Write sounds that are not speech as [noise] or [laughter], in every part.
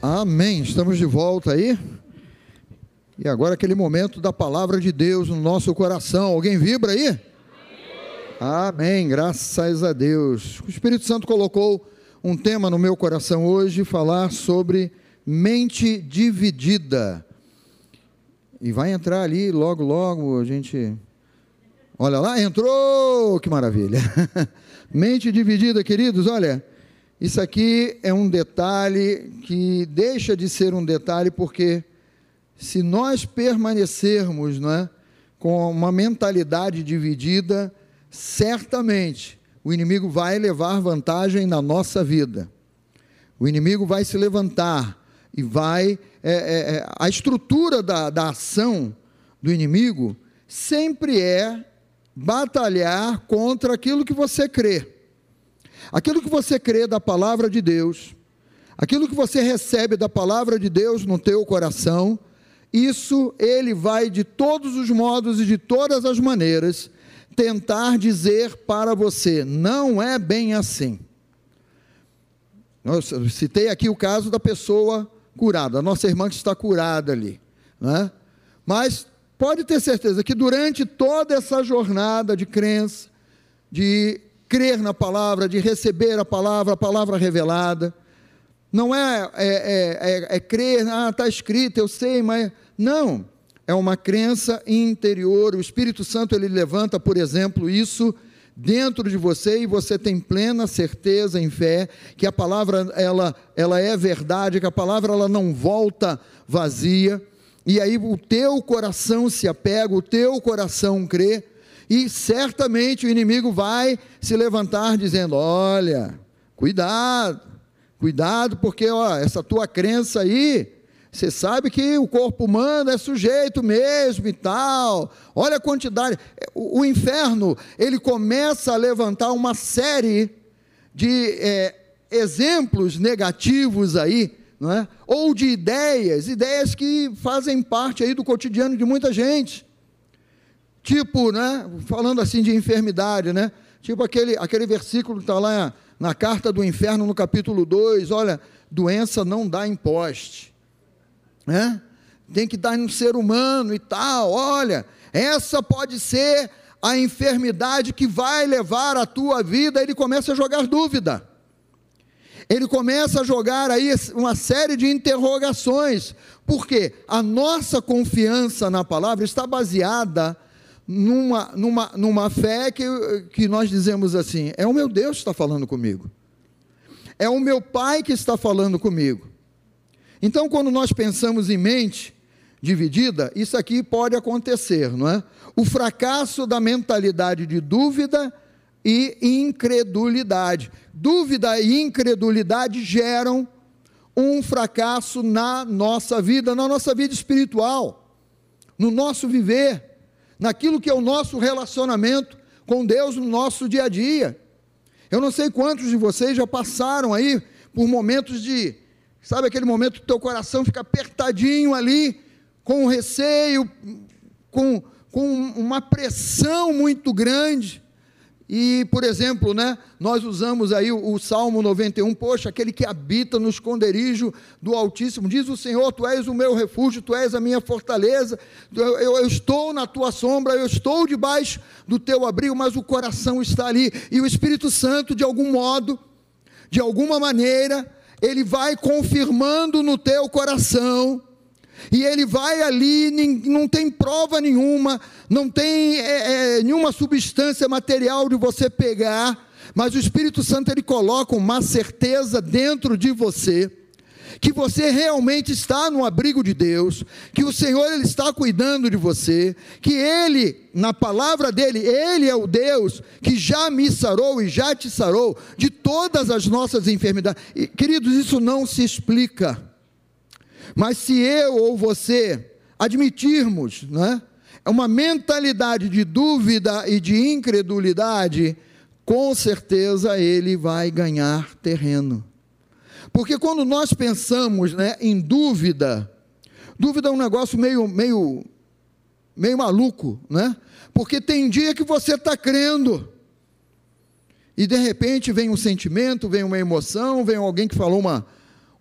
Amém. Estamos de volta aí. E agora aquele momento da palavra de Deus no nosso coração. Alguém vibra aí? Amém. Graças a Deus. O Espírito Santo colocou um tema no meu coração hoje, falar sobre mente dividida. E vai entrar ali logo, logo, a gente. Olha lá, entrou! Que maravilha! [laughs] mente dividida, queridos, olha. Isso aqui é um detalhe que deixa de ser um detalhe porque se nós permanecermos não é, com uma mentalidade dividida, certamente o inimigo vai levar vantagem na nossa vida. O inimigo vai se levantar e vai. É, é, é a estrutura da, da ação do inimigo sempre é batalhar contra aquilo que você crê. Aquilo que você crê da palavra de Deus, aquilo que você recebe da palavra de Deus no teu coração, isso ele vai de todos os modos e de todas as maneiras tentar dizer para você, não é bem assim. Eu citei aqui o caso da pessoa curada, a nossa irmã que está curada ali, né? Mas pode ter certeza que durante toda essa jornada de crença, de crer na palavra, de receber a palavra, a palavra revelada. Não é, é, é, é, é crer, ah, está escrito, eu sei, mas. Não. É uma crença interior. O Espírito Santo ele levanta, por exemplo, isso dentro de você e você tem plena certeza em fé que a palavra ela, ela é verdade, que a palavra ela não volta vazia. E aí o teu coração se apega, o teu coração crê e certamente o inimigo vai se levantar dizendo: Olha, cuidado, cuidado, porque ó, essa tua crença aí, você sabe que o corpo humano é sujeito mesmo e tal. Olha a quantidade. O, o inferno, ele começa a levantar uma série de é, exemplos negativos aí, não é? ou de ideias, ideias que fazem parte aí do cotidiano de muita gente. Tipo, né, falando assim de enfermidade, né? Tipo aquele, aquele versículo que está lá na carta do inferno, no capítulo 2, olha, doença não dá imposte, né? Tem que dar no ser humano e tal, olha, essa pode ser a enfermidade que vai levar a tua vida, ele começa a jogar dúvida. Ele começa a jogar aí uma série de interrogações, porque a nossa confiança na palavra está baseada numa, numa, numa fé que, que nós dizemos assim: é o meu Deus que está falando comigo, é o meu Pai que está falando comigo. Então, quando nós pensamos em mente dividida, isso aqui pode acontecer, não é? O fracasso da mentalidade de dúvida e incredulidade. Dúvida e incredulidade geram um fracasso na nossa vida, na nossa vida espiritual, no nosso viver naquilo que é o nosso relacionamento com Deus no nosso dia a dia. Eu não sei quantos de vocês já passaram aí por momentos de, sabe aquele momento que teu coração fica apertadinho ali, com receio, com, com uma pressão muito grande, e, por exemplo, né, nós usamos aí o, o, Salmo 91, poxa, aquele que habita no esconderijo do Altíssimo, diz o Senhor, Tu és o meu refúgio, Tu és a minha fortaleza, eu, eu, eu estou na Tua sombra, eu estou debaixo do Teu abrigo, mas o coração está ali, e o Espírito Santo, de algum modo, de alguma maneira, ele vai confirmando no teu coração, e ele vai ali, não tem prova nenhuma, não tem é, é, nenhuma substância material de você pegar, mas o Espírito Santo ele coloca uma certeza dentro de você que você realmente está no abrigo de Deus, que o Senhor ele está cuidando de você, que ele, na palavra dele, ele é o Deus que já me sarou e já te sarou de todas as nossas enfermidades. E, queridos, isso não se explica. Mas se eu ou você admitirmos, né, uma mentalidade de dúvida e de incredulidade, com certeza ele vai ganhar terreno. Porque quando nós pensamos né, em dúvida, dúvida é um negócio meio, meio, meio maluco, né? Porque tem dia que você está crendo, e de repente vem um sentimento, vem uma emoção, vem alguém que falou uma,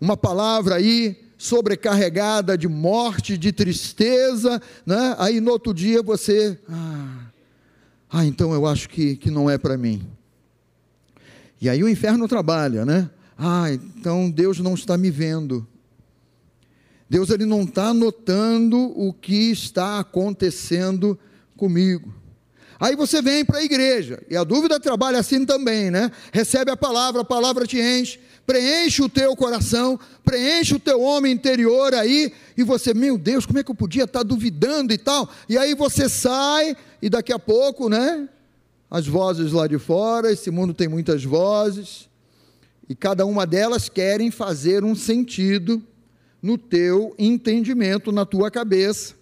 uma palavra aí sobrecarregada de morte, de tristeza, né? aí no outro dia você, ah, ah então eu acho que, que não é para mim. E aí o inferno trabalha, né? Ah, então Deus não está me vendo. Deus ele não está notando o que está acontecendo comigo. Aí você vem para a igreja, e a dúvida trabalha assim também, né? Recebe a palavra, a palavra te enche, preenche o teu coração, preenche o teu homem interior aí, e você, meu Deus, como é que eu podia estar duvidando e tal? E aí você sai, e daqui a pouco, né? As vozes lá de fora, esse mundo tem muitas vozes, e cada uma delas querem fazer um sentido no teu entendimento, na tua cabeça.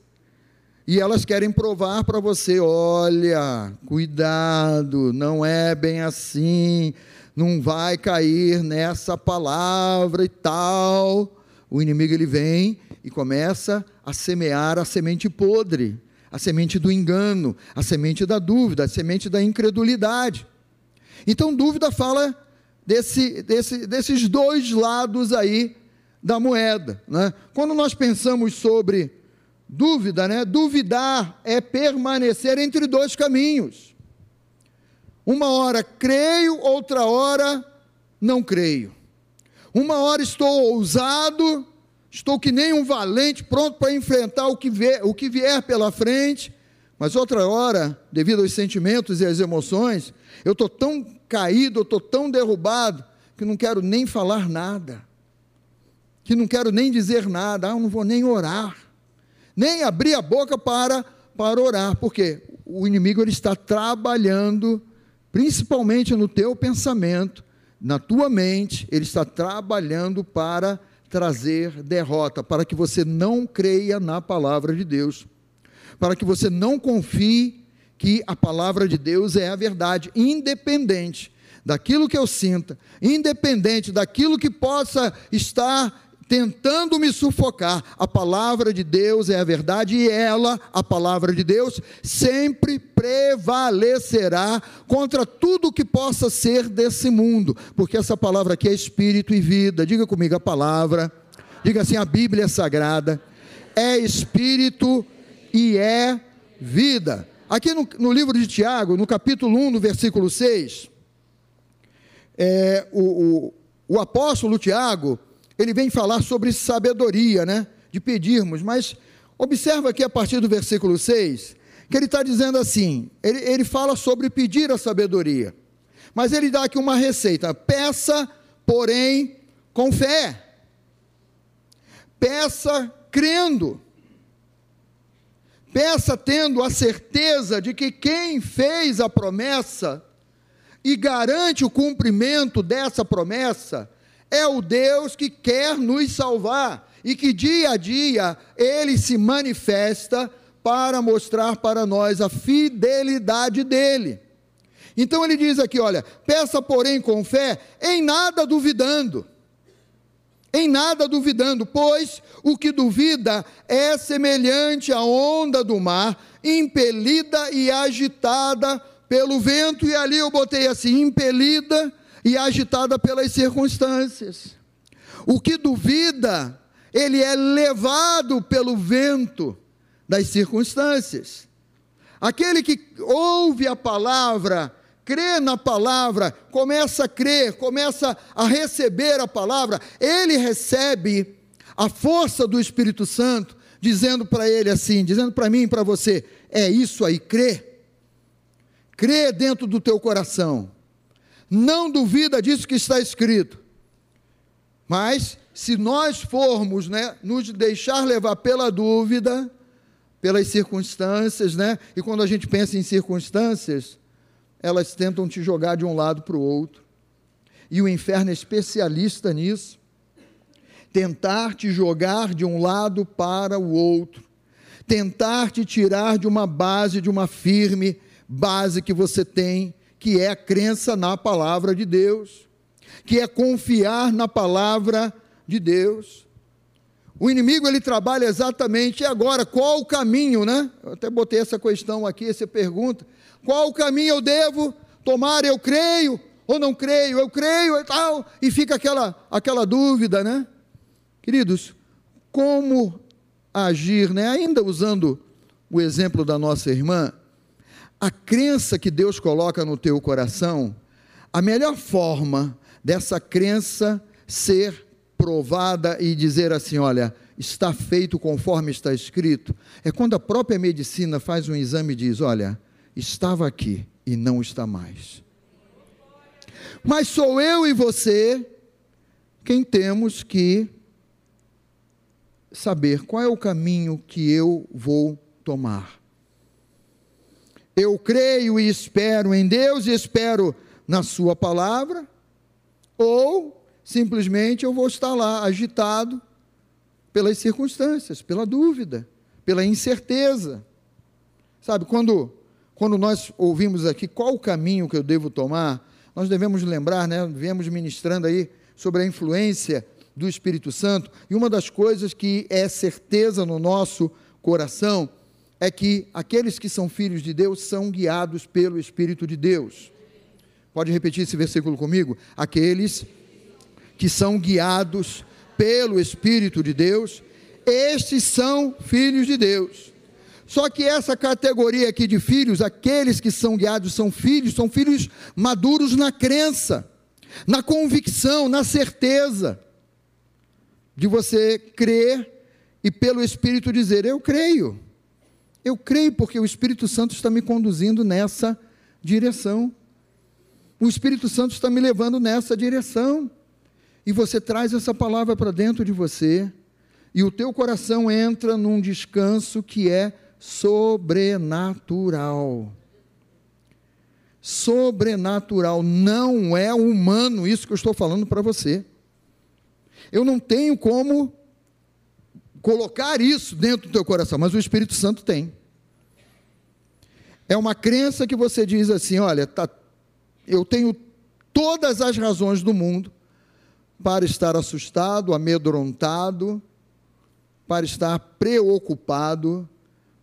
E elas querem provar para você: olha, cuidado, não é bem assim não vai cair nessa palavra e tal. O inimigo ele vem e começa a semear a semente podre, a semente do engano, a semente da dúvida, a semente da incredulidade. Então, dúvida fala desse, desse, desses dois lados aí da moeda. Né? Quando nós pensamos sobre dúvida, né? duvidar é permanecer entre dois caminhos. Uma hora creio, outra hora não creio. Uma hora estou ousado, estou que nem um valente, pronto para enfrentar o que, vier, o que vier pela frente, mas outra hora, devido aos sentimentos e às emoções, eu estou tão caído, eu estou tão derrubado, que não quero nem falar nada, que não quero nem dizer nada, ah, eu não vou nem orar, nem abrir a boca para, para orar, porque o inimigo ele está trabalhando principalmente no teu pensamento, na tua mente, ele está trabalhando para trazer derrota, para que você não creia na palavra de Deus, para que você não confie que a palavra de Deus é a verdade, independente daquilo que eu sinta, independente daquilo que possa estar tentando me sufocar. A palavra de Deus é a verdade e ela, a palavra de Deus, sempre prevalecerá contra tudo que possa ser desse mundo, porque essa palavra aqui é espírito e vida. Diga comigo a palavra. Diga assim: a Bíblia é sagrada, é espírito e é vida. Aqui no, no livro de Tiago, no capítulo 1, no versículo 6, é, o, o, o apóstolo Tiago, ele vem falar sobre sabedoria, né? De pedirmos, mas observa aqui a partir do versículo 6, que ele está dizendo assim: ele, ele fala sobre pedir a sabedoria, mas ele dá aqui uma receita: peça, porém, com fé, peça crendo, peça tendo a certeza de que quem fez a promessa e garante o cumprimento dessa promessa é o Deus que quer nos salvar e que dia a dia ele se manifesta para mostrar para nós a fidelidade dele. Então ele diz aqui: olha, peça, porém, com fé, em nada duvidando. Em nada duvidando, pois o que duvida é semelhante à onda do mar, impelida e agitada pelo vento, e ali eu botei assim: impelida e agitada pelas circunstâncias. O que duvida, ele é levado pelo vento das circunstâncias. Aquele que ouve a palavra, crê na palavra, começa a crer, começa a receber a palavra, ele recebe a força do Espírito Santo, dizendo para ele assim, dizendo para mim e para você: é isso aí, crê. Crê dentro do teu coração. Não duvida disso que está escrito. Mas, se nós formos né, nos deixar levar pela dúvida, pelas circunstâncias, né? E quando a gente pensa em circunstâncias, elas tentam te jogar de um lado para o outro. E o inferno é especialista nisso. Tentar te jogar de um lado para o outro. Tentar te tirar de uma base, de uma firme base que você tem que é a crença na palavra de Deus, que é confiar na palavra de Deus. O inimigo ele trabalha exatamente agora qual o caminho, né? Eu até botei essa questão aqui, essa pergunta. Qual o caminho eu devo tomar? Eu creio ou não creio? Eu creio e tal, e fica aquela aquela dúvida, né? Queridos, como agir, né? ainda usando o exemplo da nossa irmã, a crença que Deus coloca no teu coração, a melhor forma dessa crença ser provada e dizer assim: olha, está feito conforme está escrito, é quando a própria medicina faz um exame e diz: olha, estava aqui e não está mais. Mas sou eu e você quem temos que saber qual é o caminho que eu vou tomar. Eu creio e espero em Deus e espero na Sua palavra, ou simplesmente eu vou estar lá agitado pelas circunstâncias, pela dúvida, pela incerteza. Sabe, quando, quando nós ouvimos aqui qual o caminho que eu devo tomar, nós devemos lembrar, né, viemos ministrando aí sobre a influência do Espírito Santo, e uma das coisas que é certeza no nosso coração é que aqueles que são filhos de Deus são guiados pelo Espírito de Deus. Pode repetir esse versículo comigo? Aqueles que são guiados pelo Espírito de Deus, estes são filhos de Deus. Só que essa categoria aqui de filhos, aqueles que são guiados são filhos, são filhos maduros na crença, na convicção, na certeza de você crer e pelo Espírito dizer: Eu creio. Eu creio porque o Espírito Santo está me conduzindo nessa direção. O Espírito Santo está me levando nessa direção. E você traz essa palavra para dentro de você, e o teu coração entra num descanso que é sobrenatural. Sobrenatural, não é humano isso que eu estou falando para você. Eu não tenho como colocar isso dentro do teu coração, mas o Espírito Santo tem. É uma crença que você diz assim: olha, tá, eu tenho todas as razões do mundo para estar assustado, amedrontado, para estar preocupado,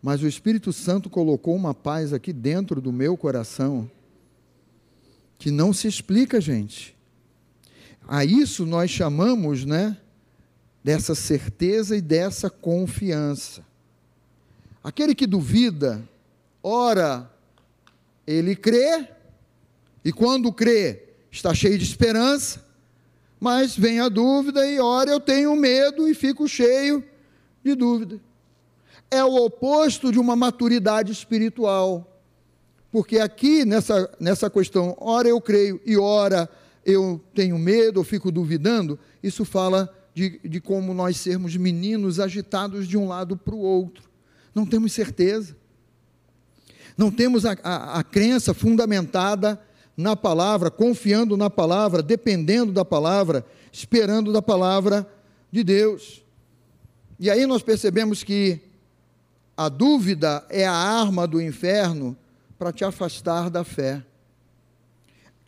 mas o Espírito Santo colocou uma paz aqui dentro do meu coração que não se explica, gente. A isso nós chamamos, né, dessa certeza e dessa confiança. Aquele que duvida, ora, ele crê, e quando crê, está cheio de esperança, mas vem a dúvida e ora eu tenho medo e fico cheio de dúvida. É o oposto de uma maturidade espiritual. Porque aqui, nessa, nessa questão, ora eu creio e ora eu tenho medo, eu fico duvidando, isso fala de, de como nós sermos meninos agitados de um lado para o outro. Não temos certeza. Não temos a, a, a crença fundamentada na palavra, confiando na palavra, dependendo da palavra, esperando da palavra de Deus. E aí nós percebemos que a dúvida é a arma do inferno para te afastar da fé.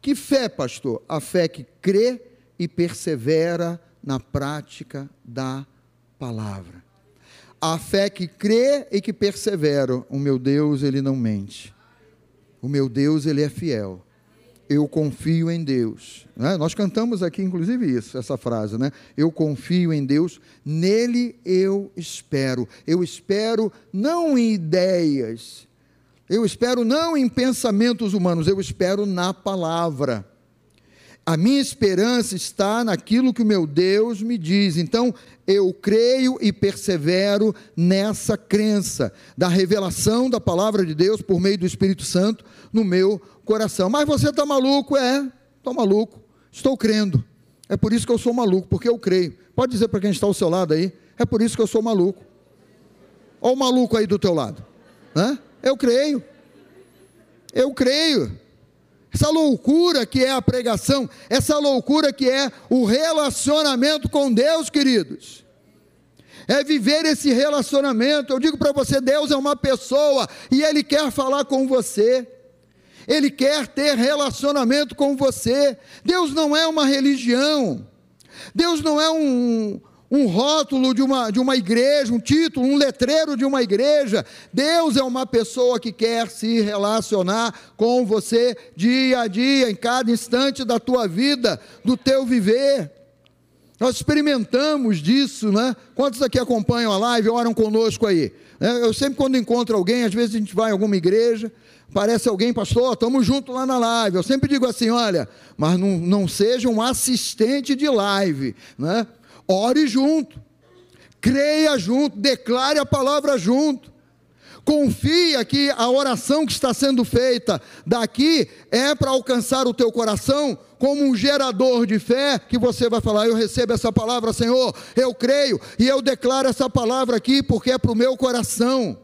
Que fé, pastor? A fé que crê e persevera na prática da palavra. A fé que crê e que persevera. O meu Deus, ele não mente. O meu Deus, ele é fiel. Eu confio em Deus. Né? Nós cantamos aqui, inclusive, isso, essa frase, né? Eu confio em Deus, nele eu espero. Eu espero não em ideias, eu espero não em pensamentos humanos, eu espero na palavra. A minha esperança está naquilo que o meu Deus me diz. Então, eu creio e persevero nessa crença da revelação da palavra de Deus por meio do Espírito Santo no meu coração. Mas você está maluco? É, estou maluco. Estou crendo. É por isso que eu sou maluco, porque eu creio. Pode dizer para quem está ao seu lado aí, é por isso que eu sou maluco. Olha o maluco aí do teu lado. Né? Eu creio. Eu creio. Essa loucura que é a pregação, essa loucura que é o relacionamento com Deus, queridos. É viver esse relacionamento. Eu digo para você: Deus é uma pessoa e Ele quer falar com você. Ele quer ter relacionamento com você. Deus não é uma religião. Deus não é um, um rótulo de uma, de uma igreja, um título, um letreiro de uma igreja. Deus é uma pessoa que quer se relacionar com você dia a dia, em cada instante da tua vida, do teu viver. Nós experimentamos disso, né? Quantos aqui acompanham a live, oram conosco aí? Né? Eu sempre, quando encontro alguém, às vezes a gente vai em alguma igreja, parece alguém, pastor, estamos juntos lá na live. Eu sempre digo assim: olha, mas não, não seja um assistente de live, né? Ore junto, creia junto, declare a palavra junto. Confia que a oração que está sendo feita daqui é para alcançar o teu coração como um gerador de fé, que você vai falar: Eu recebo essa palavra, Senhor, eu creio, e eu declaro essa palavra aqui porque é para o meu coração.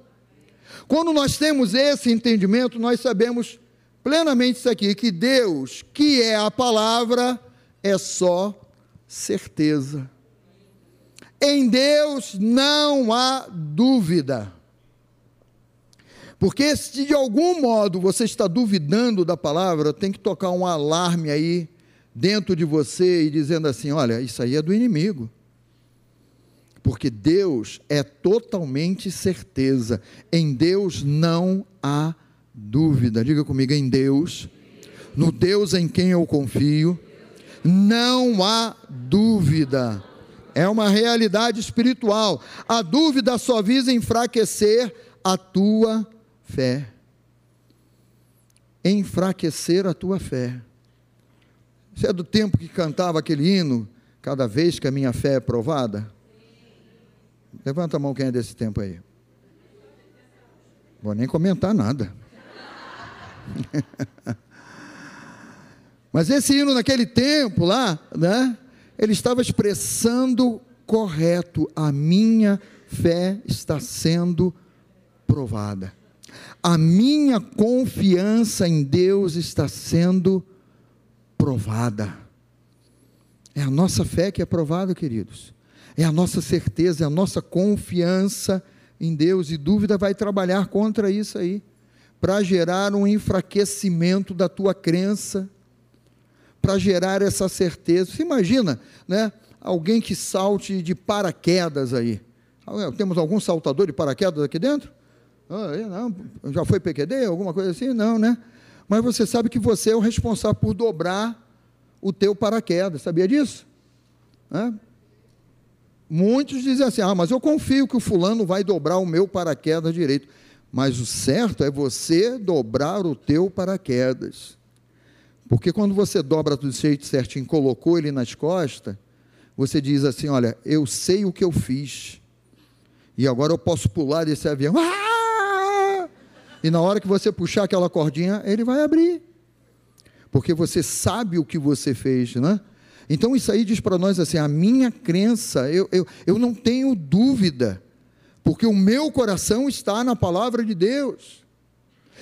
Quando nós temos esse entendimento, nós sabemos plenamente isso aqui: que Deus, que é a palavra, é só certeza. Em Deus não há dúvida. Porque se de algum modo você está duvidando da palavra, tem que tocar um alarme aí dentro de você e dizendo assim: olha, isso aí é do inimigo. Porque Deus é totalmente certeza. Em Deus não há dúvida. Diga comigo, em Deus, no Deus em quem eu confio, não há dúvida. É uma realidade espiritual. A dúvida só visa enfraquecer a tua fé. Enfraquecer a tua fé. Você é do tempo que cantava aquele hino, cada vez que a minha fé é provada? Levanta a mão quem é desse tempo aí. Vou nem comentar nada. [laughs] Mas esse hino naquele tempo lá, né? Ele estava expressando correto, a minha fé está sendo provada a minha confiança em Deus está sendo provada. É a nossa fé que é provada, queridos. É a nossa certeza, é a nossa confiança em Deus. E dúvida vai trabalhar contra isso aí, para gerar um enfraquecimento da tua crença, para gerar essa certeza. Você imagina, né? Alguém que salte de paraquedas aí. Temos algum saltador de paraquedas aqui dentro? Ah, não, já foi PQD, alguma coisa assim? Não, né? Mas você sabe que você é o responsável por dobrar o teu paraquedas, sabia disso? É? Muitos dizem assim: ah, mas eu confio que o fulano vai dobrar o meu paraquedas direito. Mas o certo é você dobrar o teu paraquedas. Porque quando você dobra do jeito certinho, colocou ele nas costas, você diz assim: olha, eu sei o que eu fiz. E agora eu posso pular desse avião. Ah! [laughs] E na hora que você puxar aquela cordinha, ele vai abrir. Porque você sabe o que você fez, né? Então isso aí diz para nós assim: a minha crença, eu, eu, eu não tenho dúvida, porque o meu coração está na palavra de Deus.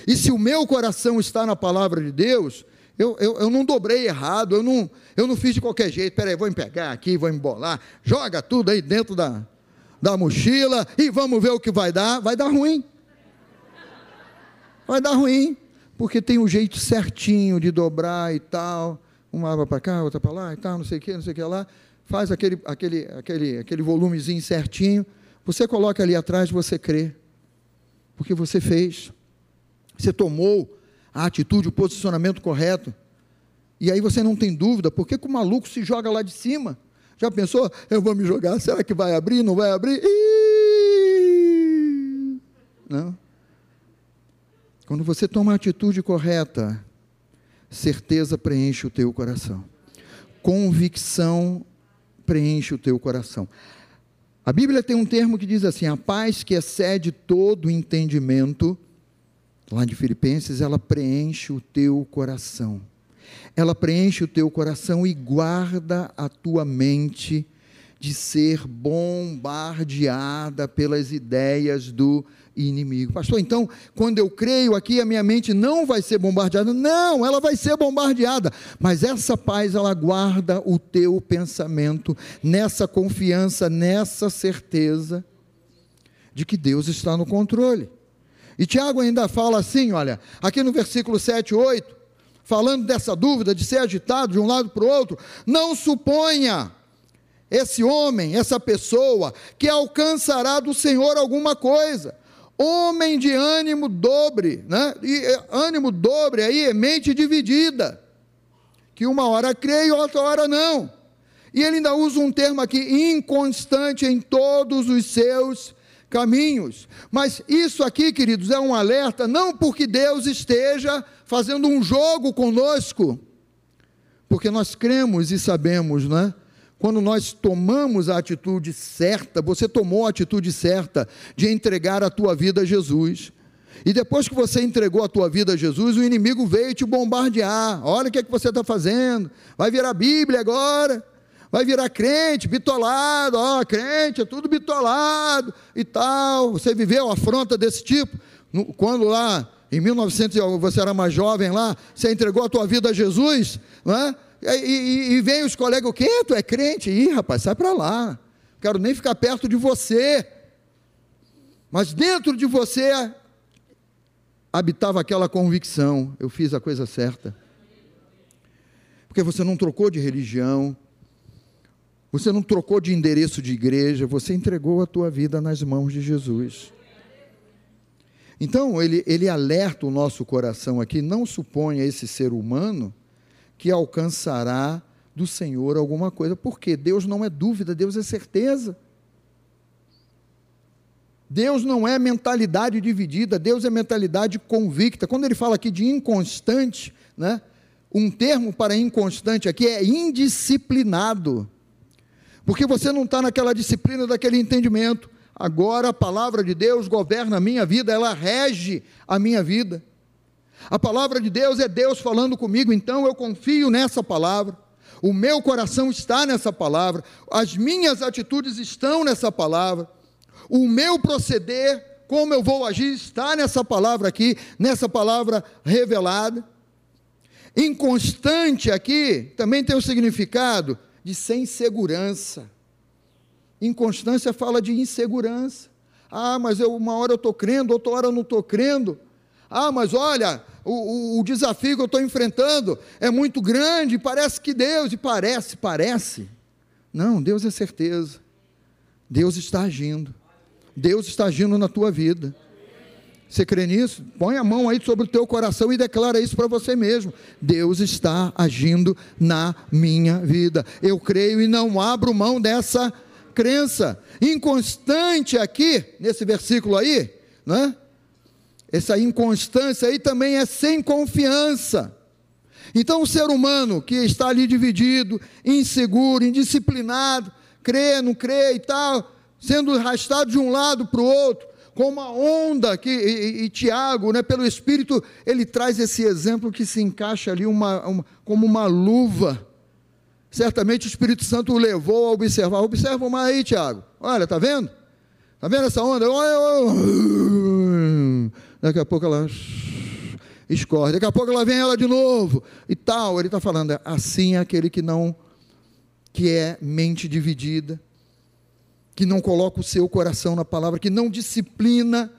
E se o meu coração está na palavra de Deus, eu, eu, eu não dobrei errado, eu não, eu não fiz de qualquer jeito. Peraí, vou me pegar aqui, vou embolar, joga tudo aí dentro da, da mochila e vamos ver o que vai dar. Vai dar ruim. Vai dar ruim, porque tem um jeito certinho de dobrar e tal, uma aba para cá, outra para lá e tal, não sei o que, não sei o que lá, faz aquele, aquele, aquele, aquele volumezinho certinho, você coloca ali atrás, você crê, porque você fez, você tomou a atitude, o posicionamento correto, e aí você não tem dúvida, por que, o maluco se joga lá de cima? Já pensou? Eu vou me jogar, será que vai abrir? Não vai abrir? Não. Quando você toma a atitude correta, certeza preenche o teu coração. Convicção preenche o teu coração. A Bíblia tem um termo que diz assim: a paz que excede todo entendimento, lá de Filipenses, ela preenche o teu coração. Ela preenche o teu coração e guarda a tua mente de ser bombardeada pelas ideias do inimigo. Pastor, então, quando eu creio aqui, a minha mente não vai ser bombardeada. Não, ela vai ser bombardeada. Mas essa paz, ela guarda o teu pensamento nessa confiança, nessa certeza de que Deus está no controle. E Tiago ainda fala assim: olha, aqui no versículo 7, 8, falando dessa dúvida de ser agitado de um lado para o outro, não suponha esse homem, essa pessoa, que alcançará do Senhor alguma coisa homem de ânimo dobre, né? E é, ânimo dobre aí é mente dividida, que uma hora crê e outra hora não. E ele ainda usa um termo aqui, inconstante em todos os seus caminhos. Mas isso aqui, queridos, é um alerta, não porque Deus esteja fazendo um jogo conosco, porque nós cremos e sabemos, né? Quando nós tomamos a atitude certa, você tomou a atitude certa de entregar a tua vida a Jesus. E depois que você entregou a tua vida a Jesus, o inimigo veio te bombardear. Olha o que, é que você está fazendo. Vai virar Bíblia agora vai virar crente, bitolado, ó, crente, é tudo bitolado e tal. Você viveu afronta desse tipo? Quando lá, em 1900, você era mais jovem lá, você entregou a tua vida a Jesus, não é? E, e, e vem os colegas, o quê? Tu é crente? Ih, rapaz, sai para lá. Quero nem ficar perto de você. Mas dentro de você habitava aquela convicção: eu fiz a coisa certa. Porque você não trocou de religião, você não trocou de endereço de igreja, você entregou a tua vida nas mãos de Jesus. Então, ele, ele alerta o nosso coração aqui: não suponha esse ser humano que alcançará do Senhor alguma coisa, porque Deus não é dúvida, Deus é certeza. Deus não é mentalidade dividida, Deus é mentalidade convicta. Quando ele fala aqui de inconstante, né, um termo para inconstante aqui é indisciplinado porque você não está naquela disciplina daquele entendimento. Agora a palavra de Deus governa a minha vida, ela rege a minha vida. A palavra de Deus é Deus falando comigo, então eu confio nessa palavra. O meu coração está nessa palavra, as minhas atitudes estão nessa palavra, o meu proceder, como eu vou agir, está nessa palavra aqui, nessa palavra revelada. Inconstante aqui também tem o significado de sem segurança. Inconstância fala de insegurança. Ah, mas eu, uma hora eu estou crendo, outra hora eu não estou crendo. Ah, mas olha, o, o, o desafio que eu estou enfrentando é muito grande, parece que Deus, e parece, parece. Não, Deus é certeza. Deus está agindo. Deus está agindo na tua vida. Você crê nisso? Põe a mão aí sobre o teu coração e declara isso para você mesmo. Deus está agindo na minha vida. Eu creio e não abro mão dessa crença. Inconstante aqui, nesse versículo aí, né? Essa inconstância aí também é sem confiança. Então, o ser humano que está ali dividido, inseguro, indisciplinado, crê, não crê e tal, sendo arrastado de um lado para o outro, com uma onda que e, e, Tiago, né, pelo Espírito, ele traz esse exemplo que se encaixa ali uma, uma, como uma luva. Certamente o Espírito Santo o levou a observar. Observa mais aí, Tiago. Olha, tá vendo? Tá vendo essa onda? Daqui a pouco ela escorre. Daqui a pouco ela vem ela de novo e tal. Ele está falando assim é aquele que não que é mente dividida que não coloca o seu coração na palavra, que não disciplina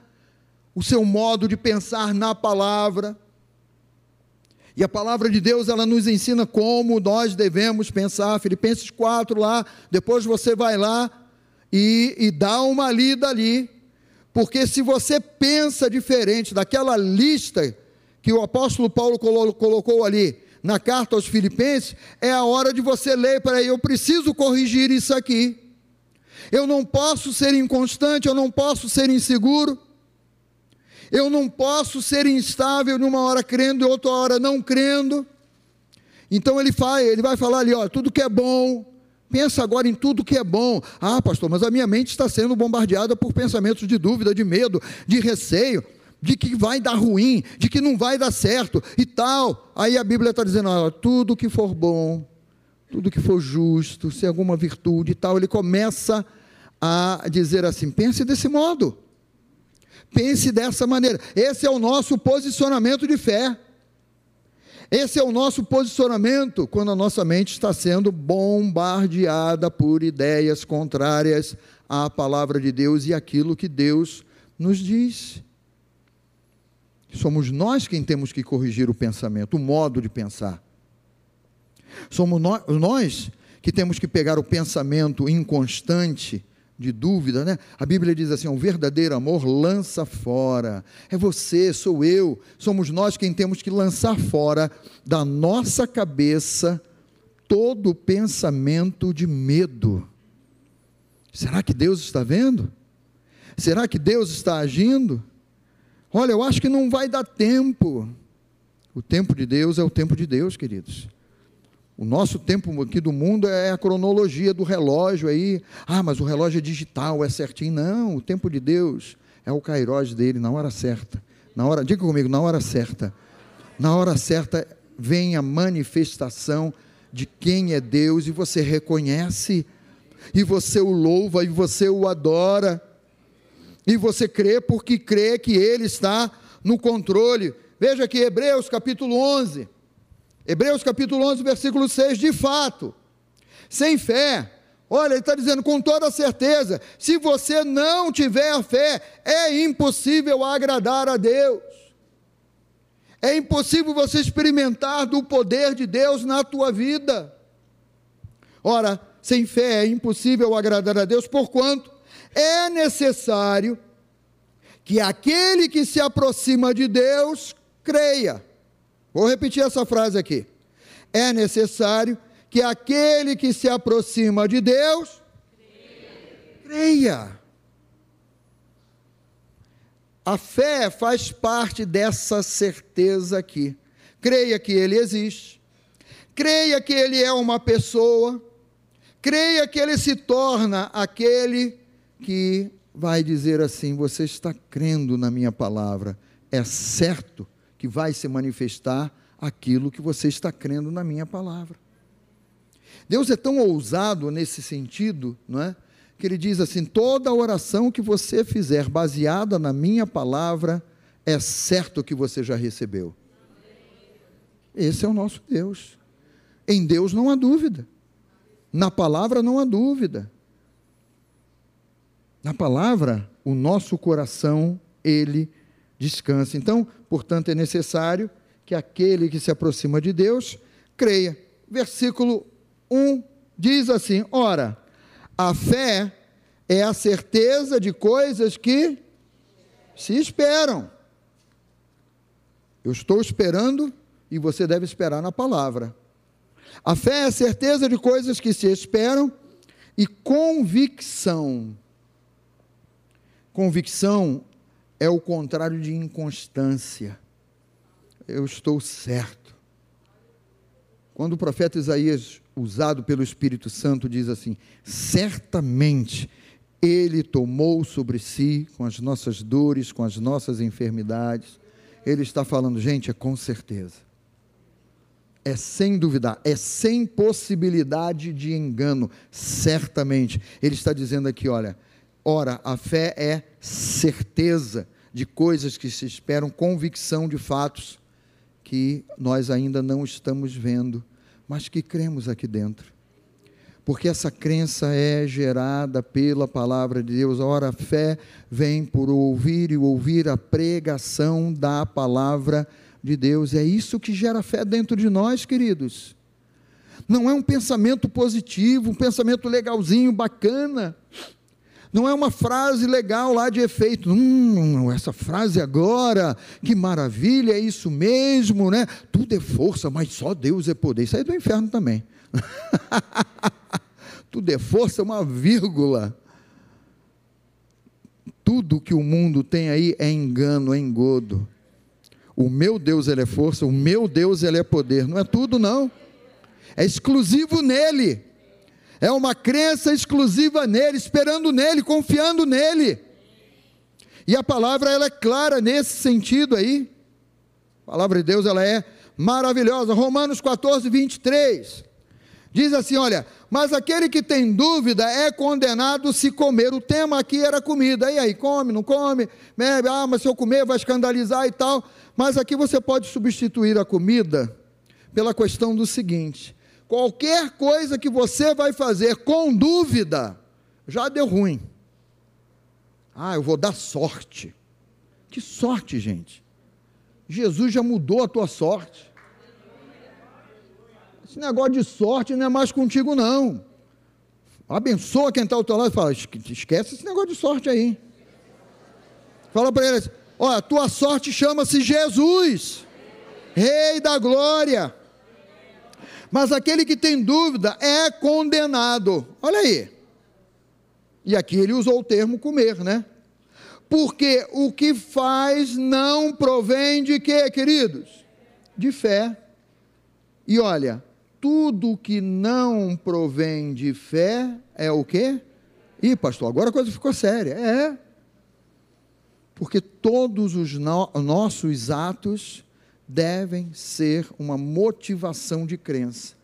o seu modo de pensar na palavra. E a palavra de Deus, ela nos ensina como nós devemos pensar. Filipenses 4 lá, depois você vai lá e, e dá uma lida ali. Porque se você pensa diferente daquela lista que o apóstolo Paulo colocou ali na carta aos Filipenses, é a hora de você ler, para eu preciso corrigir isso aqui. Eu não posso ser inconstante, eu não posso ser inseguro. Eu não posso ser instável numa hora crendo e outra hora não crendo. Então ele vai, ele vai falar ali, ó, tudo que é bom. Pensa agora em tudo que é bom. Ah, pastor, mas a minha mente está sendo bombardeada por pensamentos de dúvida, de medo, de receio, de que vai dar ruim, de que não vai dar certo e tal. Aí a Bíblia está dizendo, ó, tudo que for bom, tudo que for justo, se alguma virtude e tal, ele começa a a dizer assim: pense desse modo, pense dessa maneira. Esse é o nosso posicionamento de fé. Esse é o nosso posicionamento quando a nossa mente está sendo bombardeada por ideias contrárias à palavra de Deus e aquilo que Deus nos diz. Somos nós quem temos que corrigir o pensamento, o modo de pensar. Somos nós que temos que pegar o pensamento inconstante de dúvida, né? A Bíblia diz assim: o verdadeiro amor lança fora. É você, sou eu, somos nós quem temos que lançar fora da nossa cabeça todo pensamento de medo. Será que Deus está vendo? Será que Deus está agindo? Olha, eu acho que não vai dar tempo. O tempo de Deus é o tempo de Deus, queridos. O nosso tempo aqui do mundo é a cronologia do relógio aí. Ah, mas o relógio é digital, é certinho. Não, o tempo de Deus é o kairós dele na hora certa. Na hora, diga comigo, na hora certa. Na hora certa vem a manifestação de quem é Deus e você reconhece, e você o louva, e você o adora, e você crê porque crê que Ele está no controle. Veja aqui, Hebreus capítulo 11, Hebreus capítulo 11, versículo 6, de fato, sem fé, olha, ele está dizendo com toda certeza: se você não tiver fé, é impossível agradar a Deus. É impossível você experimentar do poder de Deus na tua vida. Ora, sem fé é impossível agradar a Deus, porquanto é necessário que aquele que se aproxima de Deus creia. Vou repetir essa frase aqui. É necessário que aquele que se aproxima de Deus creia. creia. A fé faz parte dessa certeza aqui. Creia que Ele existe, creia que Ele é uma pessoa, creia que Ele se torna aquele que vai dizer assim: Você está crendo na minha palavra, é certo que vai se manifestar aquilo que você está crendo na minha palavra. Deus é tão ousado nesse sentido, não é? que ele diz assim: toda oração que você fizer baseada na minha palavra, é certo que você já recebeu. Esse é o nosso Deus. Em Deus não há dúvida. Na palavra não há dúvida. Na palavra, o nosso coração, ele descansa. Então, portanto, é necessário que aquele que se aproxima de Deus creia. Versículo 1 diz assim: Ora, a fé é a certeza de coisas que se esperam. Eu estou esperando e você deve esperar na palavra. A fé é a certeza de coisas que se esperam e convicção. Convicção é o contrário de inconstância. Eu estou certo. Quando o profeta Isaías usado pelo Espírito Santo, diz assim: certamente Ele tomou sobre si, com as nossas dores, com as nossas enfermidades. Ele está falando, gente, é com certeza. É sem duvidar, é sem possibilidade de engano, certamente. Ele está dizendo aqui, olha, ora, a fé é certeza de coisas que se esperam, convicção de fatos que nós ainda não estamos vendo mas que cremos aqui dentro. Porque essa crença é gerada pela palavra de Deus. Ora, a fé vem por ouvir e ouvir a pregação da palavra de Deus. É isso que gera fé dentro de nós, queridos. Não é um pensamento positivo, um pensamento legalzinho, bacana. Não é uma frase legal lá de efeito. Hum, essa frase agora, que maravilha, é isso mesmo, né? Tudo é força, mas só Deus é poder. Isso aí é do inferno também. [laughs] Tudo é força, uma vírgula. Tudo que o mundo tem aí é engano, é engodo. O meu Deus, ele é força, o meu Deus, ele é poder. Não é tudo, não. É exclusivo nele é uma crença exclusiva nele, esperando nele, confiando nele. E a palavra ela é clara nesse sentido aí. A palavra de Deus ela é maravilhosa. Romanos 14, 23. Diz assim: olha, mas aquele que tem dúvida é condenado se comer. O tema aqui era comida. E aí, come, não come? Bebe, ah, mas se eu comer vai escandalizar e tal. Mas aqui você pode substituir a comida pela questão do seguinte: Qualquer coisa que você vai fazer com dúvida, já deu ruim. Ah, eu vou dar sorte. Que sorte, gente. Jesus já mudou a tua sorte. Esse negócio de sorte não é mais contigo, não. Abençoa quem está ao teu lado e fala: esquece esse negócio de sorte aí. Fala para ele: olha, a tua sorte chama-se Jesus, Rei da Glória. Mas aquele que tem dúvida é condenado. Olha aí. E aqui ele usou o termo comer, né? Porque o que faz não provém de quê, queridos? De fé. E olha, tudo que não provém de fé é o quê? Ih, pastor, agora a coisa ficou séria. É. Porque todos os no nossos atos devem ser uma motivação de crença.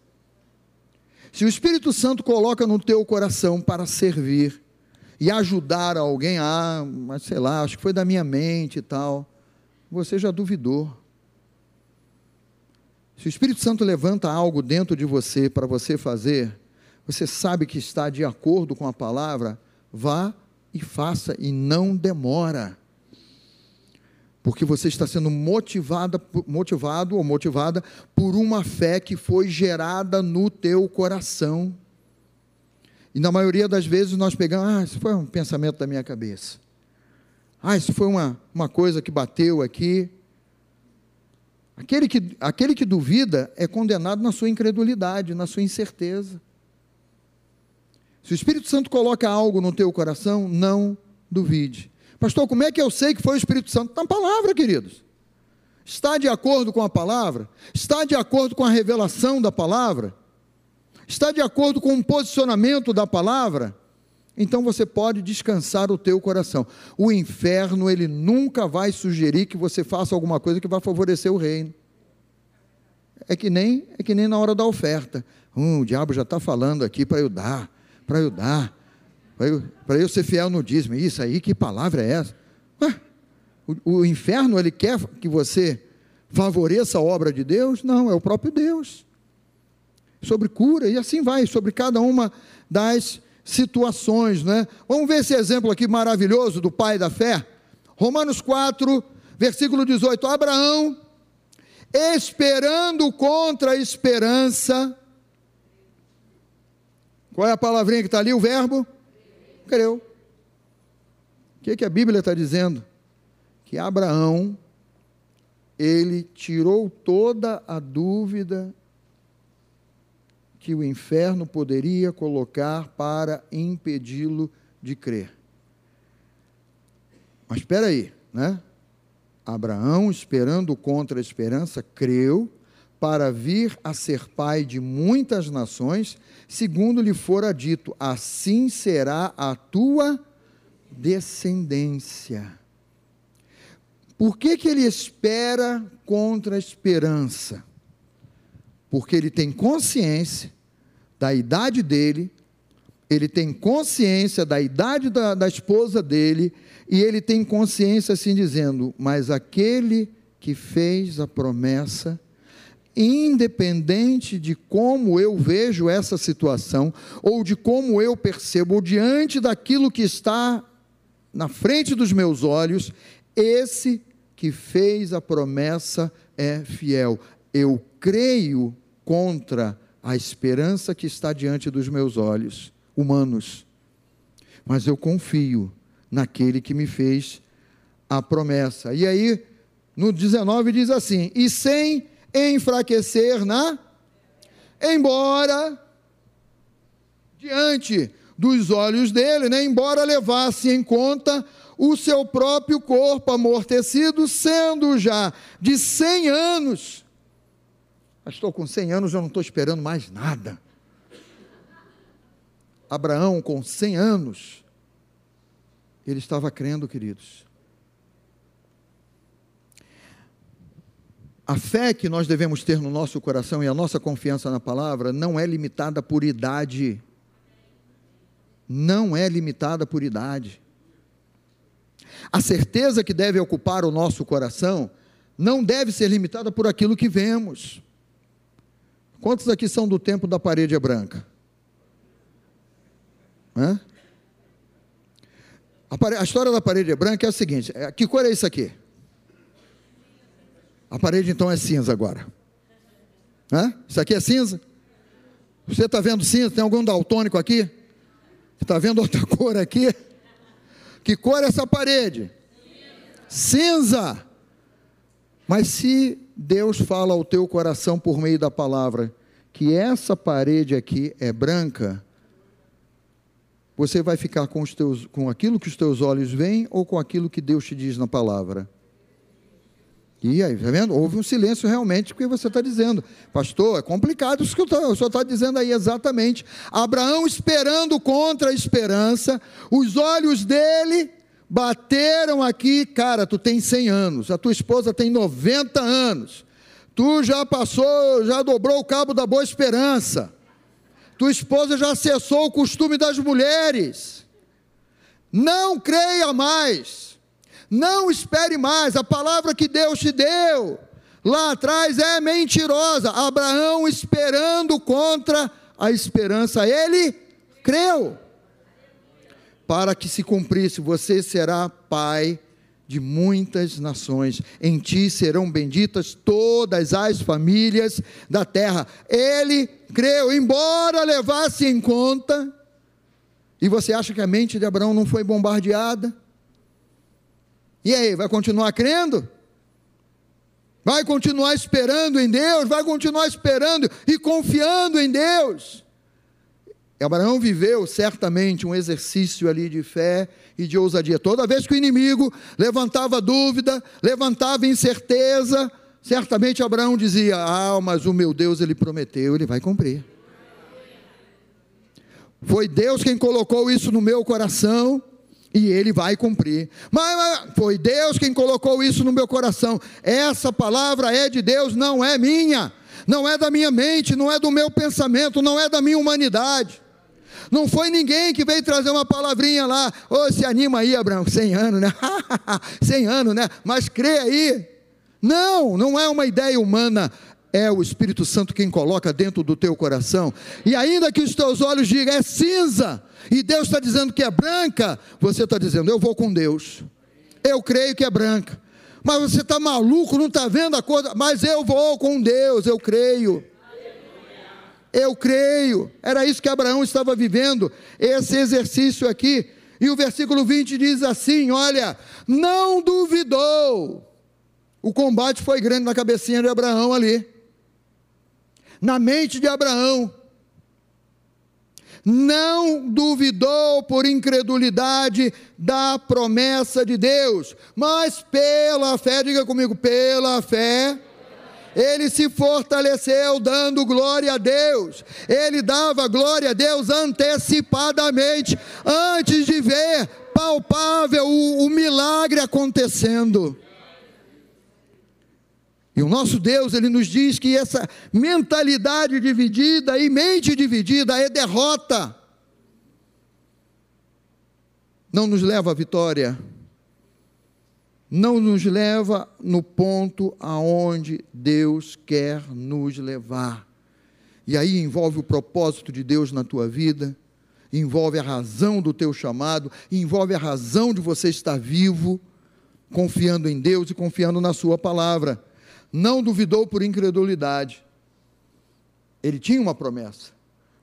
Se o Espírito Santo coloca no teu coração para servir e ajudar alguém, ah, mas sei lá, acho que foi da minha mente e tal, você já duvidou. Se o Espírito Santo levanta algo dentro de você para você fazer, você sabe que está de acordo com a palavra, vá e faça e não demora porque você está sendo motivada, motivado ou motivada por uma fé que foi gerada no teu coração. E na maioria das vezes nós pegamos, ah, isso foi um pensamento da minha cabeça. Ah, isso foi uma, uma coisa que bateu aqui. Aquele que, aquele que duvida é condenado na sua incredulidade, na sua incerteza. Se o Espírito Santo coloca algo no teu coração, não duvide. Pastor, como é que eu sei que foi o Espírito Santo? Na palavra, queridos. Está de acordo com a palavra? Está de acordo com a revelação da palavra? Está de acordo com o posicionamento da palavra? Então você pode descansar o teu coração. O inferno, ele nunca vai sugerir que você faça alguma coisa que vai favorecer o reino. É que nem, é que nem na hora da oferta. Hum, o diabo já está falando aqui para eu dar, para eu dar para eu ser fiel no dízimo. Isso aí, que palavra é essa? Ué, o, o inferno, ele quer que você favoreça a obra de Deus? Não, é o próprio Deus. Sobre cura, e assim vai, sobre cada uma das situações, né? Vamos ver esse exemplo aqui maravilhoso do pai da fé. Romanos 4, versículo 18. Abraão, esperando contra a esperança. Qual é a palavrinha que está ali? O verbo? Creu. O que, que a Bíblia está dizendo? Que Abraão, ele tirou toda a dúvida que o inferno poderia colocar para impedi-lo de crer. Mas espera aí, né? Abraão, esperando contra a esperança, creu para vir a ser pai de muitas nações, segundo lhe fora dito: assim será a tua descendência. Por que, que ele espera contra a esperança? Porque ele tem consciência da idade dele, ele tem consciência da idade da, da esposa dele, e ele tem consciência assim dizendo: Mas aquele que fez a promessa independente de como eu vejo essa situação, ou de como eu percebo, ou diante daquilo que está na frente dos meus olhos, esse que fez a promessa é fiel. Eu creio contra a esperança que está diante dos meus olhos humanos, mas eu confio naquele que me fez a promessa. E aí, no 19 diz assim: e sem enfraquecer na. Embora, diante dos olhos dele, né, embora levasse em conta o seu próprio corpo amortecido, sendo já de 100 anos. Estou com 100 anos, eu não estou esperando mais nada. Abraão, com 100 anos, ele estava crendo, queridos. A fé que nós devemos ter no nosso coração e a nossa confiança na palavra não é limitada por idade. Não é limitada por idade. A certeza que deve ocupar o nosso coração não deve ser limitada por aquilo que vemos. Quantos aqui são do tempo da parede branca? Hã? A, história da parede branca é a seguinte: é, que cor é isso aqui? A parede então é cinza agora. Hã? Isso aqui é cinza? Você está vendo cinza? Tem algum daltônico aqui? Está vendo outra [laughs] cor aqui? Que cor é essa parede? Cinza. Mas se Deus fala ao teu coração por meio da palavra que essa parede aqui é branca, você vai ficar com, os teus, com aquilo que os teus olhos veem ou com aquilo que Deus te diz na palavra? E aí, tá vendo? Houve um silêncio realmente, porque você está dizendo, pastor, é complicado isso que o senhor está dizendo aí exatamente. Abraão esperando contra a esperança, os olhos dele bateram aqui, cara, tu tem 100 anos, a tua esposa tem 90 anos, tu já passou, já dobrou o cabo da boa esperança, tua esposa já cessou o costume das mulheres, não creia mais não espere mais, a palavra que Deus te deu lá atrás é mentirosa. Abraão esperando contra a esperança, ele creu. Para que se cumprisse, você será pai de muitas nações, em ti serão benditas todas as famílias da terra. Ele creu, embora levasse em conta, e você acha que a mente de Abraão não foi bombardeada? E aí, vai continuar crendo? Vai continuar esperando em Deus? Vai continuar esperando e confiando em Deus? Abraão viveu certamente um exercício ali de fé e de ousadia. Toda vez que o inimigo levantava dúvida, levantava incerteza, certamente Abraão dizia: Ah, mas o meu Deus, ele prometeu, ele vai cumprir. Foi Deus quem colocou isso no meu coração e ele vai cumprir. Mas, mas, foi Deus quem colocou isso no meu coração. Essa palavra é de Deus, não é minha, não é da minha mente, não é do meu pensamento, não é da minha humanidade. Não foi ninguém que veio trazer uma palavrinha lá, ô, oh, se anima aí, Abraão, [laughs] 100 anos, né? [laughs] 100 anos, né? Mas crê aí. Não, não é uma ideia humana, é o Espírito Santo quem coloca dentro do teu coração. E ainda que os teus olhos digam é cinza, e Deus está dizendo que é branca, você está dizendo, eu vou com Deus. Eu creio que é branca. Mas você está maluco, não está vendo a coisa, mas eu vou com Deus, eu creio. Eu creio. Era isso que Abraão estava vivendo, esse exercício aqui. E o versículo 20 diz assim: Olha, não duvidou. O combate foi grande na cabecinha de Abraão ali na mente de Abraão. Não duvidou por incredulidade da promessa de Deus, mas pela fé, diga comigo, pela fé, ele se fortaleceu dando glória a Deus. Ele dava glória a Deus antecipadamente, antes de ver palpável o, o milagre acontecendo. E o nosso Deus, ele nos diz que essa mentalidade dividida e mente dividida é derrota. Não nos leva à vitória. Não nos leva no ponto aonde Deus quer nos levar. E aí envolve o propósito de Deus na tua vida, envolve a razão do teu chamado, envolve a razão de você estar vivo, confiando em Deus e confiando na sua palavra não duvidou por incredulidade. Ele tinha uma promessa.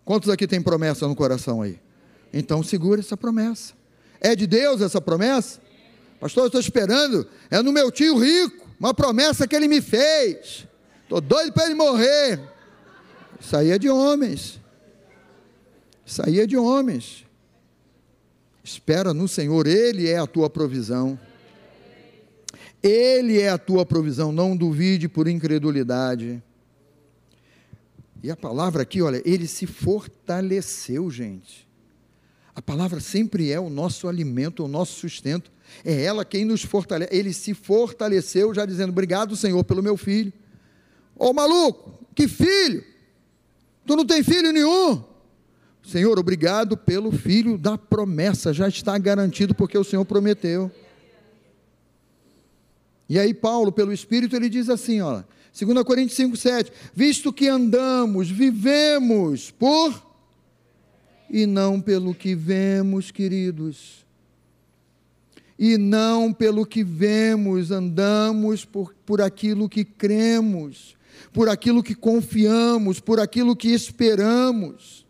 Quantos aqui tem promessa no coração aí? Então segura essa promessa. É de Deus essa promessa? Pastor, eu estou esperando. É no meu tio rico, uma promessa que ele me fez. Estou doido para ele morrer. Isso aí é de homens. Isso aí é de homens. Espera no Senhor, Ele é a tua provisão. Ele é a tua provisão, não duvide por incredulidade. E a palavra aqui, olha, ele se fortaleceu, gente. A palavra sempre é o nosso alimento, o nosso sustento. É ela quem nos fortalece. Ele se fortaleceu, já dizendo: Obrigado, Senhor, pelo meu filho. Ô maluco, que filho? Tu não tem filho nenhum? Senhor, obrigado pelo filho da promessa, já está garantido porque o Senhor prometeu. E aí Paulo, pelo Espírito, ele diz assim, ó, 2 Coríntios 5, 7, visto que andamos, vivemos por e não pelo que vemos, queridos. E não pelo que vemos, andamos por, por aquilo que cremos, por aquilo que confiamos, por aquilo que esperamos,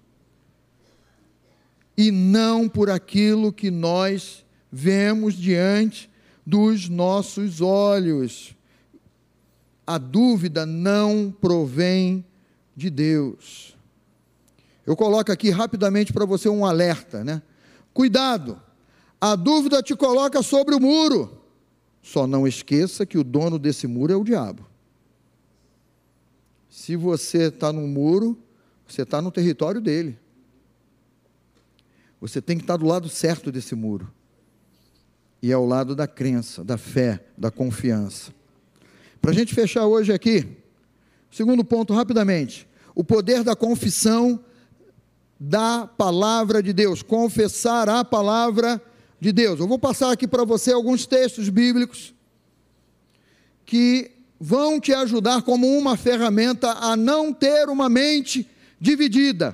e não por aquilo que nós vemos diante dos nossos olhos. A dúvida não provém de Deus. Eu coloco aqui rapidamente para você um alerta, né? Cuidado, a dúvida te coloca sobre o muro. Só não esqueça que o dono desse muro é o diabo. Se você está no muro, você está no território dele. Você tem que estar tá do lado certo desse muro. E é ao lado da crença, da fé, da confiança. Para a gente fechar hoje aqui, segundo ponto, rapidamente: o poder da confissão da palavra de Deus, confessar a palavra de Deus. Eu vou passar aqui para você alguns textos bíblicos que vão te ajudar como uma ferramenta a não ter uma mente dividida,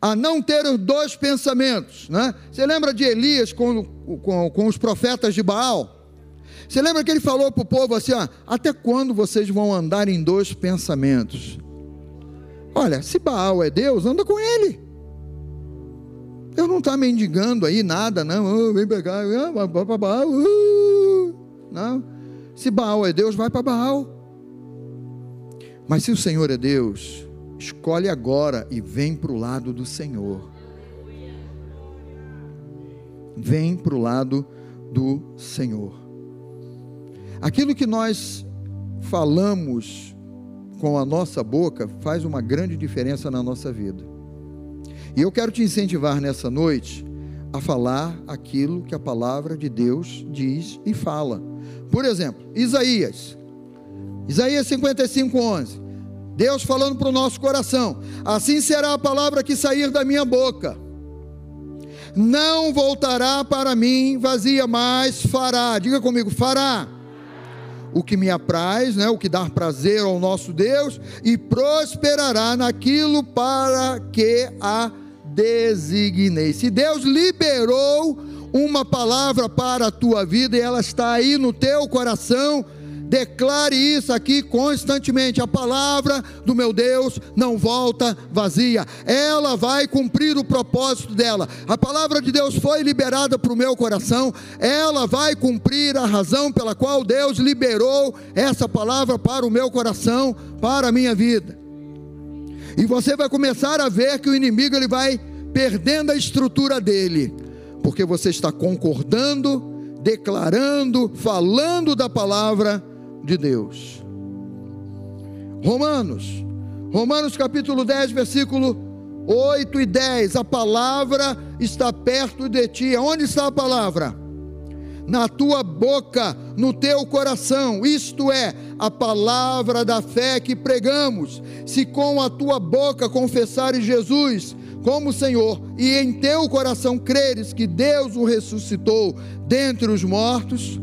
a não ter dois pensamentos. Né? Você lembra de Elias com, com, com os profetas de Baal? Você lembra que ele falou para o povo assim: ó, até quando vocês vão andar em dois pensamentos? Olha, se Baal é Deus, anda com ele. Eu não está mendigando aí nada, não. Oh, vem pegar, vai para Baal. Uh, não. Se Baal é Deus, vai para Baal. Mas se o Senhor é Deus, escolhe agora e vem para o lado do Senhor. Vem para o lado do Senhor. Aquilo que nós falamos com a nossa boca faz uma grande diferença na nossa vida. E eu quero te incentivar nessa noite a falar aquilo que a palavra de Deus diz e fala. Por exemplo, Isaías. Isaías 55, 11. Deus falando para o nosso coração: Assim será a palavra que sair da minha boca. Não voltará para mim vazia, mas fará. Diga comigo, fará o que me apraz, né, o que dá prazer ao nosso Deus, e prosperará naquilo para que a designei. Se Deus liberou uma palavra para a tua vida e ela está aí no teu coração, Declare isso aqui constantemente. A palavra do meu Deus não volta vazia. Ela vai cumprir o propósito dela. A palavra de Deus foi liberada para o meu coração. Ela vai cumprir a razão pela qual Deus liberou essa palavra para o meu coração, para a minha vida. E você vai começar a ver que o inimigo ele vai perdendo a estrutura dele, porque você está concordando, declarando, falando da palavra de Deus. Romanos, Romanos capítulo 10, versículo 8 e 10. A palavra está perto de ti. Onde está a palavra? Na tua boca, no teu coração, isto é, a palavra da fé que pregamos. Se com a tua boca confessares Jesus como Senhor e em teu coração creres que Deus o ressuscitou dentre os mortos,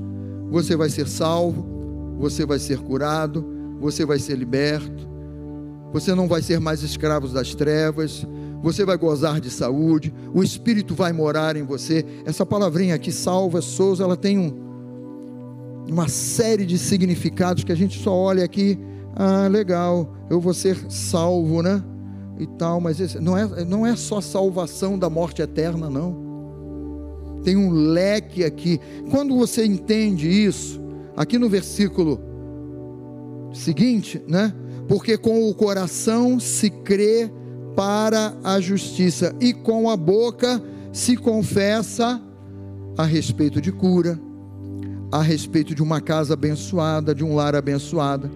você vai ser salvo você vai ser curado, você vai ser liberto, você não vai ser mais escravo das trevas, você vai gozar de saúde, o Espírito vai morar em você. Essa palavrinha aqui, salva, Souza, ela tem um, uma série de significados que a gente só olha aqui, ah, legal, eu vou ser salvo, né? E tal, mas esse, não, é, não é só salvação da morte eterna, não. Tem um leque aqui. Quando você entende isso, aqui no versículo seguinte, né? Porque com o coração se crê para a justiça e com a boca se confessa a respeito de cura, a respeito de uma casa abençoada, de um lar abençoado,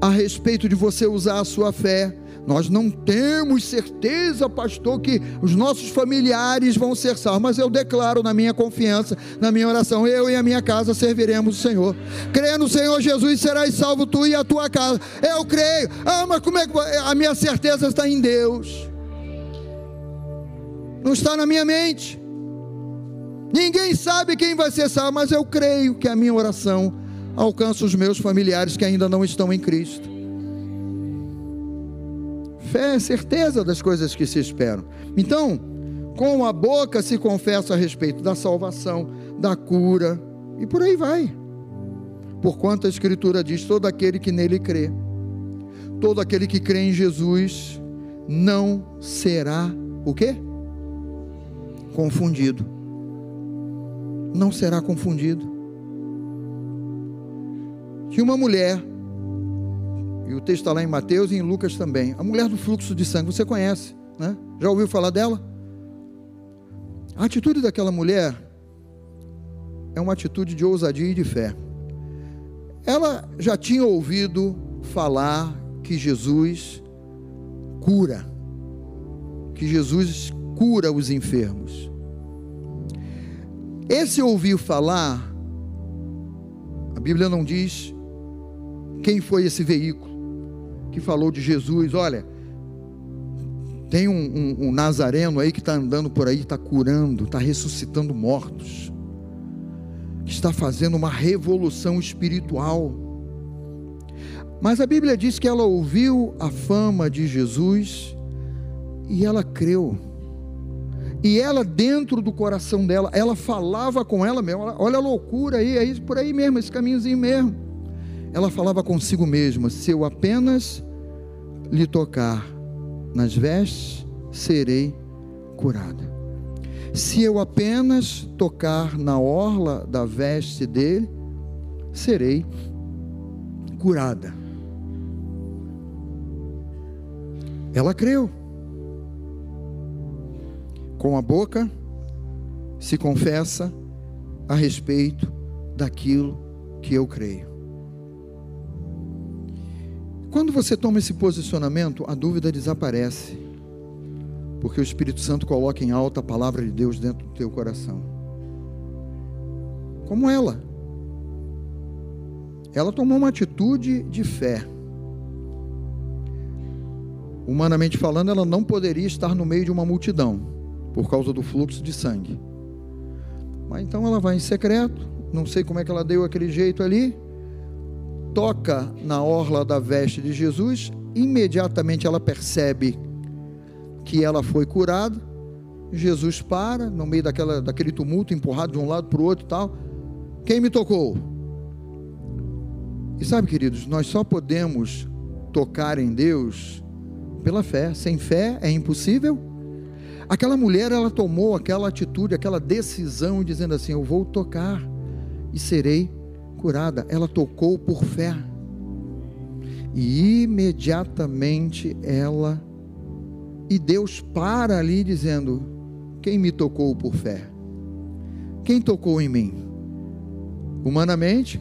a respeito de você usar a sua fé nós não temos certeza, pastor, que os nossos familiares vão ser salvos, mas eu declaro na minha confiança, na minha oração, eu e a minha casa serviremos o Senhor. Crê no Senhor Jesus, serás salvo tu e a tua casa. Eu creio. Ah, mas como é que a minha certeza está em Deus? Não está na minha mente. Ninguém sabe quem vai ser salvo, mas eu creio que a minha oração alcança os meus familiares que ainda não estão em Cristo. Fé é certeza das coisas que se esperam. Então, com a boca se confessa a respeito da salvação, da cura, e por aí vai. Porquanto a Escritura diz: todo aquele que nele crê, todo aquele que crê em Jesus, não será o quê? Confundido. Não será confundido. Tinha uma mulher E o texto está lá em Mateus e em Lucas também. A mulher do fluxo de sangue, você conhece, né? Já ouviu falar dela? A atitude daquela mulher é uma atitude de ousadia e de fé. Ela já tinha ouvido falar que Jesus cura, que Jesus cura os enfermos. Esse ouviu falar, a Bíblia não diz quem foi esse veículo que falou de Jesus. Olha, tem um, um, um nazareno aí que está andando por aí, está curando, está ressuscitando mortos, que está fazendo uma revolução espiritual. Mas a Bíblia diz que ela ouviu a fama de Jesus e ela creu. E ela, dentro do coração dela, ela falava com ela mesma, olha a loucura aí, é por aí mesmo, esse caminhozinho mesmo. Ela falava consigo mesma: se eu apenas lhe tocar nas vestes, serei curada. Se eu apenas tocar na orla da veste dele, serei curada. Ela creu com a boca se confessa a respeito daquilo que eu creio. Quando você toma esse posicionamento, a dúvida desaparece, porque o Espírito Santo coloca em alta a palavra de Deus dentro do teu coração. Como ela. Ela tomou uma atitude de fé. Humanamente falando, ela não poderia estar no meio de uma multidão por causa do fluxo de sangue. Mas então ela vai em secreto, não sei como é que ela deu aquele jeito ali, toca na orla da veste de Jesus, imediatamente ela percebe que ela foi curada. Jesus para, no meio daquela, daquele tumulto, empurrado de um lado para o outro tal. Quem me tocou? E sabe, queridos, nós só podemos tocar em Deus pela fé. Sem fé é impossível Aquela mulher, ela tomou aquela atitude, aquela decisão, dizendo assim: Eu vou tocar e serei curada. Ela tocou por fé. E imediatamente ela. E Deus para ali dizendo: Quem me tocou por fé? Quem tocou em mim? Humanamente,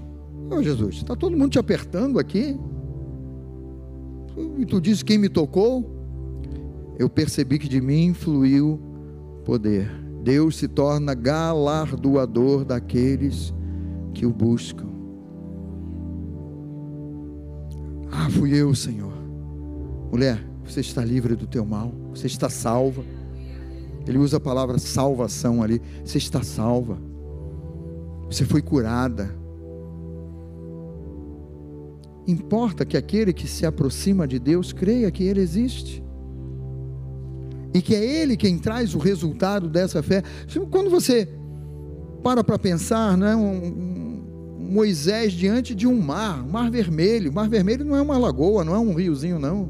oh Jesus, está todo mundo te apertando aqui. E tu diz quem me tocou? eu percebi que de mim fluiu poder. Deus se torna galardoador daqueles que o buscam. Ah, fui eu, Senhor. Mulher, você está livre do teu mal, você está salva. Ele usa a palavra salvação ali. Você está salva. Você foi curada. Importa que aquele que se aproxima de Deus creia que Ele existe e que é Ele quem traz o resultado dessa fé. Quando você para para pensar, né, um, um Moisés diante de um mar, mar vermelho. Mar vermelho não é uma lagoa, não é um riozinho, não.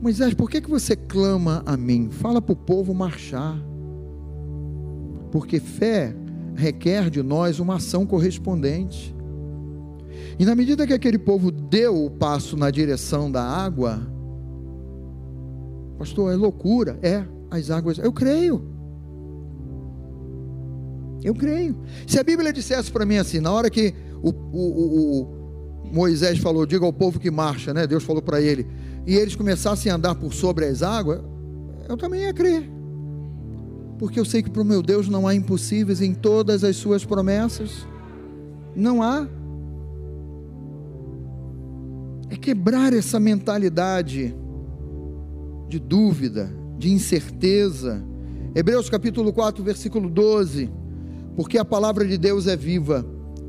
Moisés, por que, que você clama a mim? Fala para o povo marchar. Porque fé requer de nós uma ação correspondente. E na medida que aquele povo deu o passo na direção da água, Pastor, é loucura. É, as águas. Eu creio. Eu creio. Se a Bíblia dissesse para mim assim, na hora que o, o, o, Moisés falou, diga ao povo que marcha, né? Deus falou para ele, e eles começassem a andar por sobre as águas, eu também ia crer. Porque eu sei que para o meu Deus não há impossíveis em todas as suas promessas. Não há. É quebrar essa mentalidade de dúvida, de incerteza. Hebreus capítulo 4, versículo 12. Porque a palavra de Deus é viva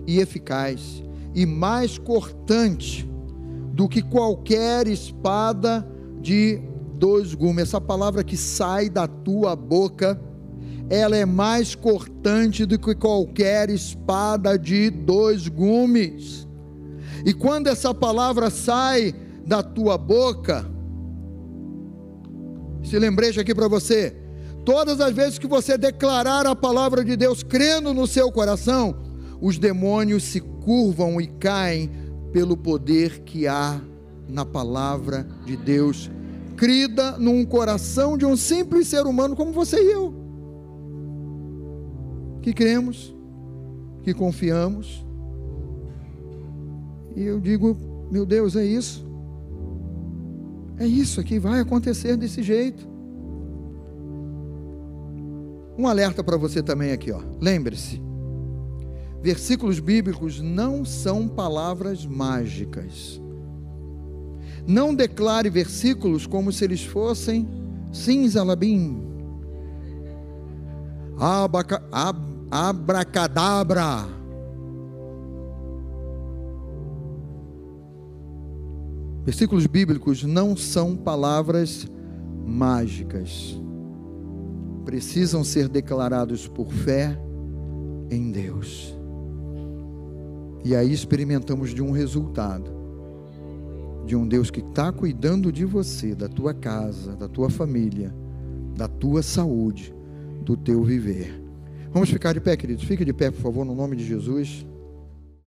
e eficaz e mais cortante do que qualquer espada de dois gumes. Essa palavra que sai da tua boca, ela é mais cortante do que qualquer espada de dois gumes. E quando essa palavra sai da tua boca, esse lembrete aqui para você. Todas as vezes que você declarar a palavra de Deus crendo no seu coração, os demônios se curvam e caem pelo poder que há na palavra de Deus, crida num coração de um simples ser humano como você e eu, que cremos, que confiamos. E eu digo, meu Deus, é isso. É isso aqui, vai acontecer desse jeito. Um alerta para você também aqui, ó. Lembre-se, versículos bíblicos não são palavras mágicas. Não declare versículos como se eles fossem cinzalabim, abaca, ab, abracadabra. Versículos bíblicos não são palavras mágicas. Precisam ser declarados por fé em Deus. E aí experimentamos de um resultado de um Deus que está cuidando de você, da tua casa, da tua família, da tua saúde, do teu viver. Vamos ficar de pé, queridos? Fique de pé, por favor, no nome de Jesus.